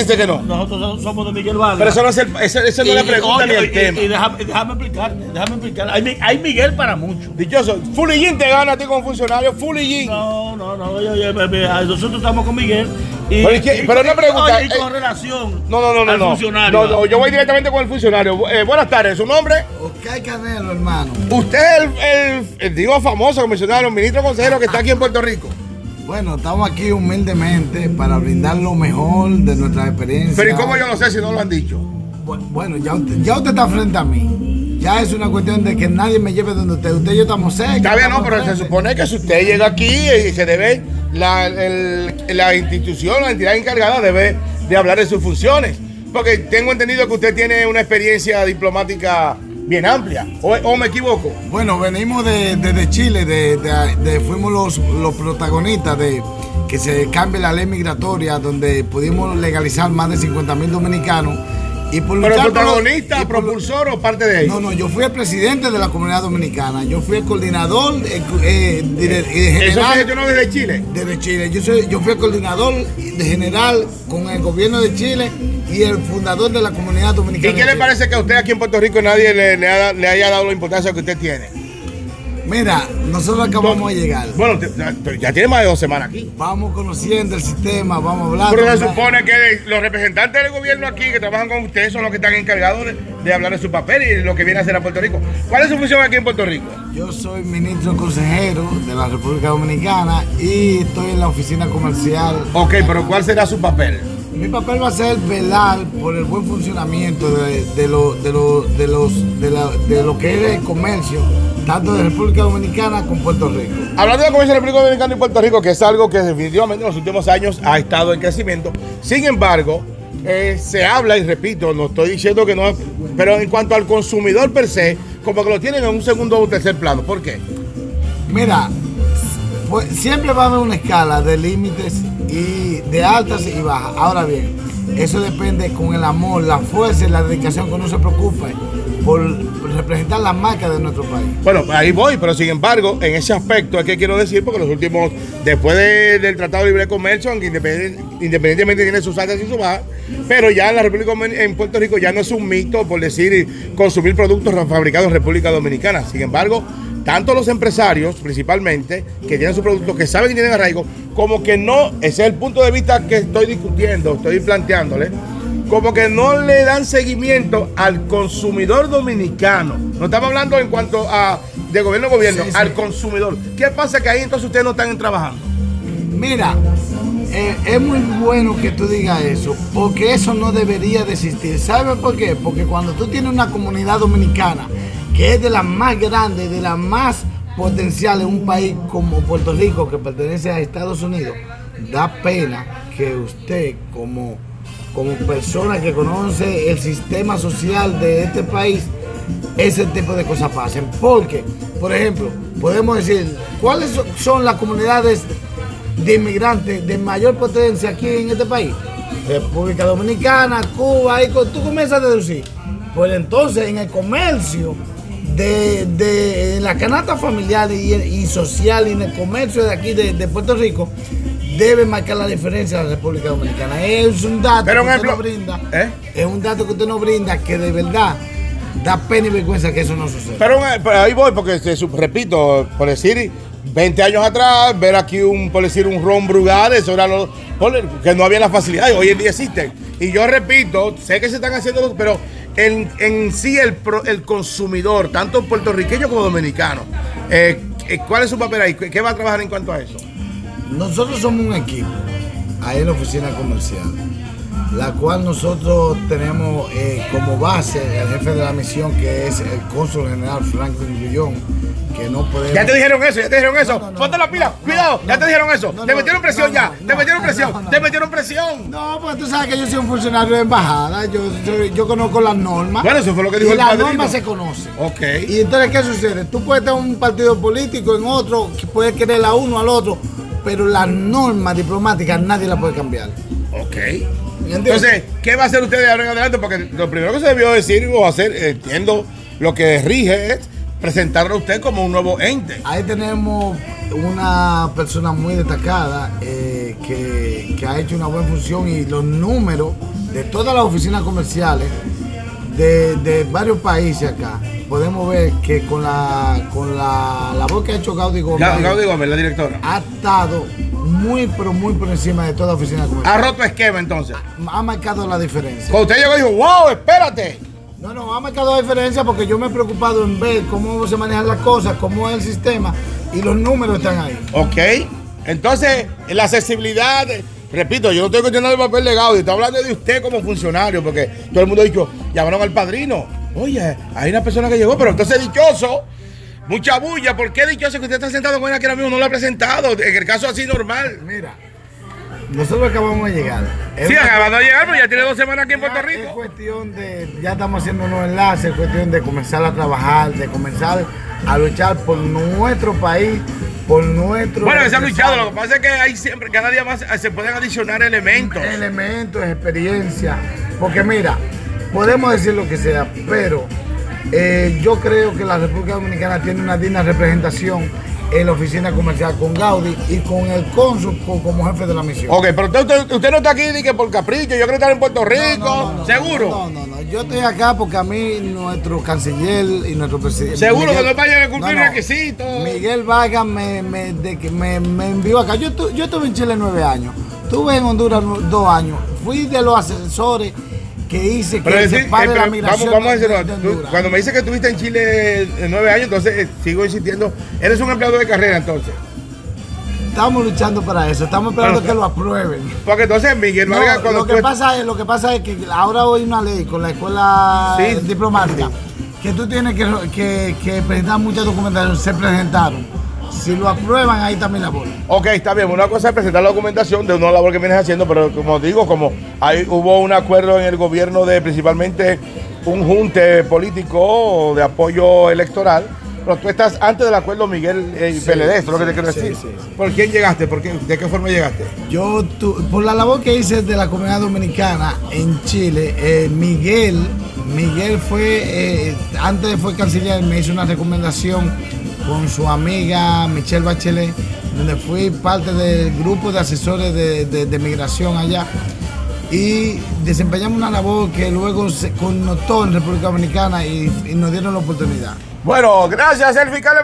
dice que no. Nosotros somos de Miguel Vargas. Pero eso no es, el, eso, eso no es la pregunta oye, ni el y- tema. Y, déjame, déjame explicarte, déjame explicar. Hay, hay Miguel para muchos. Dichoso, Fulillín te gana a ti como funcionario, Fulillín. No, no, no, nosotros estamos con Miguel. Y, Pero es que- y- pero una y- pregunta, oye, y con eh, relación No, no, no, no. al no. funcionario. No, no, yo voy directamente con el funcionario. Eh, buenas tardes, ¿su nombre? Oscar Canelo, hermano. Usted es el, el, el, digo famoso comisionado, ministro consejero que está aquí en Puerto Rico. Bueno, estamos aquí humildemente para brindar lo mejor de nuestra experiencia. Pero ¿y cómo yo lo sé si no lo han dicho? Bu- Bueno, ya usted, ya usted está frente a mí. Ya es una cuestión de que nadie me lleve donde usted. Usted y yo estamos cerca. Está bien, no, pero se supone que si usted llega aquí y se debe, la, el- la institución, la entidad encargada debe de hablar de sus funciones. Porque tengo entendido que usted tiene una experiencia diplomática bien amplia. ¿O, o me equivoco? Bueno, venimos de- desde Chile, de, de- de- fuimos los, los protagonistas de que se cambie la ley migratoria, donde pudimos legalizar más de 50 mil dominicanos. Y por ¿Pero protagonista, y por- propulsor o parte de ahí? No, no, yo fui el presidente de la comunidad dominicana. Yo fui el coordinador eh, eh, Eso se general gestionó desde Chile. desde Chile. Yo, soy, yo fui el coordinador de general con el gobierno de Chile y el fundador de la comunidad ¿Y dominicana. qué de le parece que a usted aquí en Puerto Rico nadie le, le ha- le haya dado la importancia que usted tiene? Mira, nosotros acabamos de llegar. Bueno, te- ya, ya tiene más de dos semanas aquí. Vamos conociendo el sistema, vamos hablando. Pero se supone que los representantes del gobierno aquí que trabajan con ustedes son los que están encargados de, de hablar de su papel y lo que viene a hacer a Puerto Rico. ¿Cuál es su función aquí en Puerto Rico? Yo soy ministro consejero de la República Dominicana y estoy en la oficina comercial. Ok, pero ¿cuál será su papel? Mi papel va a ser velar por el buen funcionamiento de, de lo, de, lo, de, los, de, la- de lo que es el comercio, tanto de República Dominicana como Puerto Rico. Hablando de comercio de República Dominicana y Puerto Rico, que es algo que definitivamente en los últimos años ha estado en crecimiento. Sin embargo, eh, se habla, y repito, no estoy diciendo que no, pero en cuanto al consumidor per se, como que lo tienen en un segundo o tercer plano. ¿Por qué? Mira, pues, siempre va a haber una escala de límites y de altas y bajas. Ahora bien, eso depende con el amor, la fuerza y la dedicación que uno se preocupe por representar la marca de nuestro país. Bueno, ahí voy, pero sin embargo, en ese aspecto es que quiero decir, porque los últimos, después de- del Tratado de Libre Comercio, aunque independien- independientemente tiene sus altas y sus bajas, pero ya en la República en Puerto Rico ya no es un mito, por decir, consumir productos fabricados en República Dominicana. Sin embargo, tanto los empresarios, principalmente, que tienen sus productos, que saben que tienen arraigo, como que no, ese es el punto de vista que estoy discutiendo, estoy planteándole, como que no le dan seguimiento al consumidor dominicano. No estamos hablando en cuanto a de gobierno a gobierno, Sí, sí. al consumidor. ¿Qué pasa que ahí entonces ustedes no están trabajando? Mira, eh, es muy bueno que tú digas eso, porque eso no debería de existir. ¿Sabes por qué? Porque cuando tú tienes una comunidad dominicana que es de las más grandes, de las más potenciales, un país como Puerto Rico que pertenece a Estados Unidos, da pena que usted como, como persona que conoce el sistema social de este país, ese tipo de cosas pasen. Porque, por ejemplo, podemos decir, ¿cuáles so- son las comunidades de inmigrantes de mayor potencia aquí en este país? República Dominicana, Cuba, y tú comienzas a deducir. Pues entonces en el comercio, de, de la canasta familiar y, y social y en el comercio de aquí de, de Puerto Rico, debe marcar la diferencia la República Dominicana. Es un dato Pero que usted ejemplo- no brinda. ¿Eh? Es un dato que usted no brinda que de verdad da pena y vergüenza que eso no suceda. Pero, eh, pero ahí voy, porque su- repito, por decir 20 años atrás, ver aquí un, por decir, un ron Brugal, eso era lo, que no había las facilidades, hoy en día existen. Y yo repito, sé que se están haciendo, los- pero en, en sí el, pro- el consumidor, tanto puertorriqueño como dominicano, eh, ¿cuál es su papel ahí? ¿Qué qué va a trabajar en cuanto a eso? Nosotros somos un equipo ahí en la oficina comercial, la cual nosotros tenemos eh, como base el jefe de la misión que es el cónsul general Franklin Gullón, que no podemos... Ya te dijeron eso, ya te dijeron eso. No, no, no. Ponte la pila, cuidado, ya te dijeron eso. te metieron presión ya, te metieron presión, te metieron presión. No, pues tú sabes que yo soy un funcionario de embajada, yo, yo conozco las normas. Bueno, eso fue lo que dijo y el las normas se conocen. Ok. Y entonces, ¿qué sucede? Tú puedes tener un partido político en otro, puedes querer a uno al otro, pero las normas diplomáticas nadie las puede cambiar. Ok. Entonces, ¿qué va a hacer usted de ahora en adelante? Porque lo primero que se debió decir o hacer, entiendo, lo que rige es presentarlo a usted como un nuevo ente. Ahí tenemos una persona muy destacada eh, que, que ha hecho una buena función y los números de todas las oficinas comerciales de, de varios países acá, podemos ver que con la con la labor que ha hecho Gaudí Gómez, Gómez, la directora. ha estado muy pero muy por encima de toda oficina Ha comercial. roto esquema entonces. Ha marcado la diferencia. Cuando usted llegó dijo, wow, espérate. No, no, ha marcado la diferencia porque yo me he preocupado en ver cómo se manejan las cosas, cómo es el sistema y los números están ahí. Ok. Entonces, la accesibilidad, repito, yo no estoy cuestionando el papel de Gaudí, estoy hablando de usted como funcionario, porque todo el mundo ha dicho, llamaron al padrino. Oye, hay una persona que llegó, pero entonces dichoso, mucha bulla, ¿por qué dichoso que usted está sentado con ella que ahora mismo no lo ha presentado? En el caso así normal. Mira, nosotros acabamos de llegar. Es Sí, acabando de llegar, pero ya tiene dos semanas aquí en Puerto Es Rico. cuestión de, ya estamos haciendo unos enlaces, es cuestión de comenzar a trabajar, de comenzar a luchar por nuestro país, por nuestro... Bueno, que se ha luchado, lo que pasa es que hay siempre, cada día más eh, se pueden adicionar elementos. elementos, experiencia. Porque mira, podemos decir lo que sea, pero eh, yo creo que la República Dominicana tiene una digna representación en la oficina comercial con Gaudí y con el cónsul co- como jefe de la misión. Ok, pero usted, no está aquí ni que por capricho, yo creo que está en Puerto Rico, No, no, no, seguro. No, no, no. Yo estoy acá porque a mí nuestro canciller y nuestro presidente. Seguro que no vayan a cumplir requisitos. Miguel Vargas me, me, de me, me envió acá. Yo, tu- yo estuve en Chile nueve años. Estuve en Honduras dos años. Fui de los asesores que hice que Pero se decir, pare eh, la migración. vamos, vamos a de- decirlo. de cuando me dice que estuviste en Chile eh, nueve años, entonces eh, sigo insistiendo. Eres un empleado de carrera entonces. Estamos luchando para eso. Estamos esperando que lo aprueben. Porque entonces Miguel No, Vargas cuando lo, que tú- pasa es, lo que pasa es que ahora hay una ley con la escuela Sí. diplomática que tú tienes que, que, que presentar mucha documentación. Se presentaron. Si lo aprueban, ahí también la bola. Ok, está bien. Una cosa es presentar la documentación de una labor que vienes haciendo, pero como digo, como hay, hubo un acuerdo en el gobierno de principalmente un junte político de apoyo electoral, pero tú estás antes del acuerdo Miguel eh, y PLD, eso es lo que te quiero sí, decir. sí, sí. ¿Por quién llegaste? ¿Por qué? ¿De qué forma llegaste? Yo, tu- por la labor que hice de la comunidad dominicana en Chile, eh, Miguel, Miguel fue, eh, antes de fue canciller, me hizo una recomendación con su amiga Michelle Bachelet, donde fui parte del grupo de asesores de, de- migración allá. Y desempeñamos una labor que luego se connotó en República Dominicana y, nos dieron la oportunidad. Bueno, gracias, el fiscal.